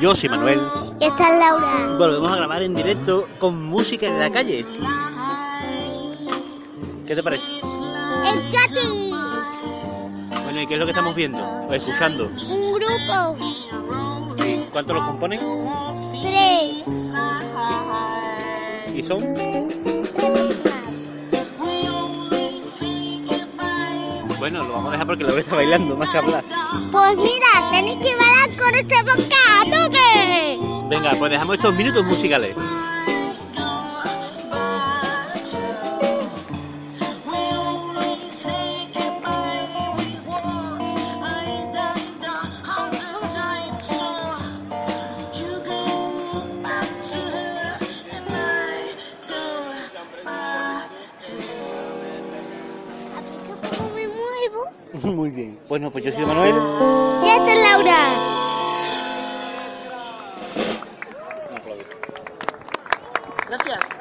Yo soy Manuel. Y esta es Laura. Volvemos a grabar en directo con música en la calle. ¿Qué te parece? El Chati. Bueno, ¿y qué es lo que estamos viendo? O escuchando. Un grupo. ¿Y cuántos los componen? Tres. ¿Y son? Bueno, lo vamos a dejar porque Laura está bailando, más que hablar. Pues mira, tenéis que bailar con este podcast. ¿a tope? Venga, pues dejamos estos minutos musicales. ¿Has visto cómo me muevo? Muy bien. Bueno, pues yo soy Manuel. Y esta es Laura. 那电视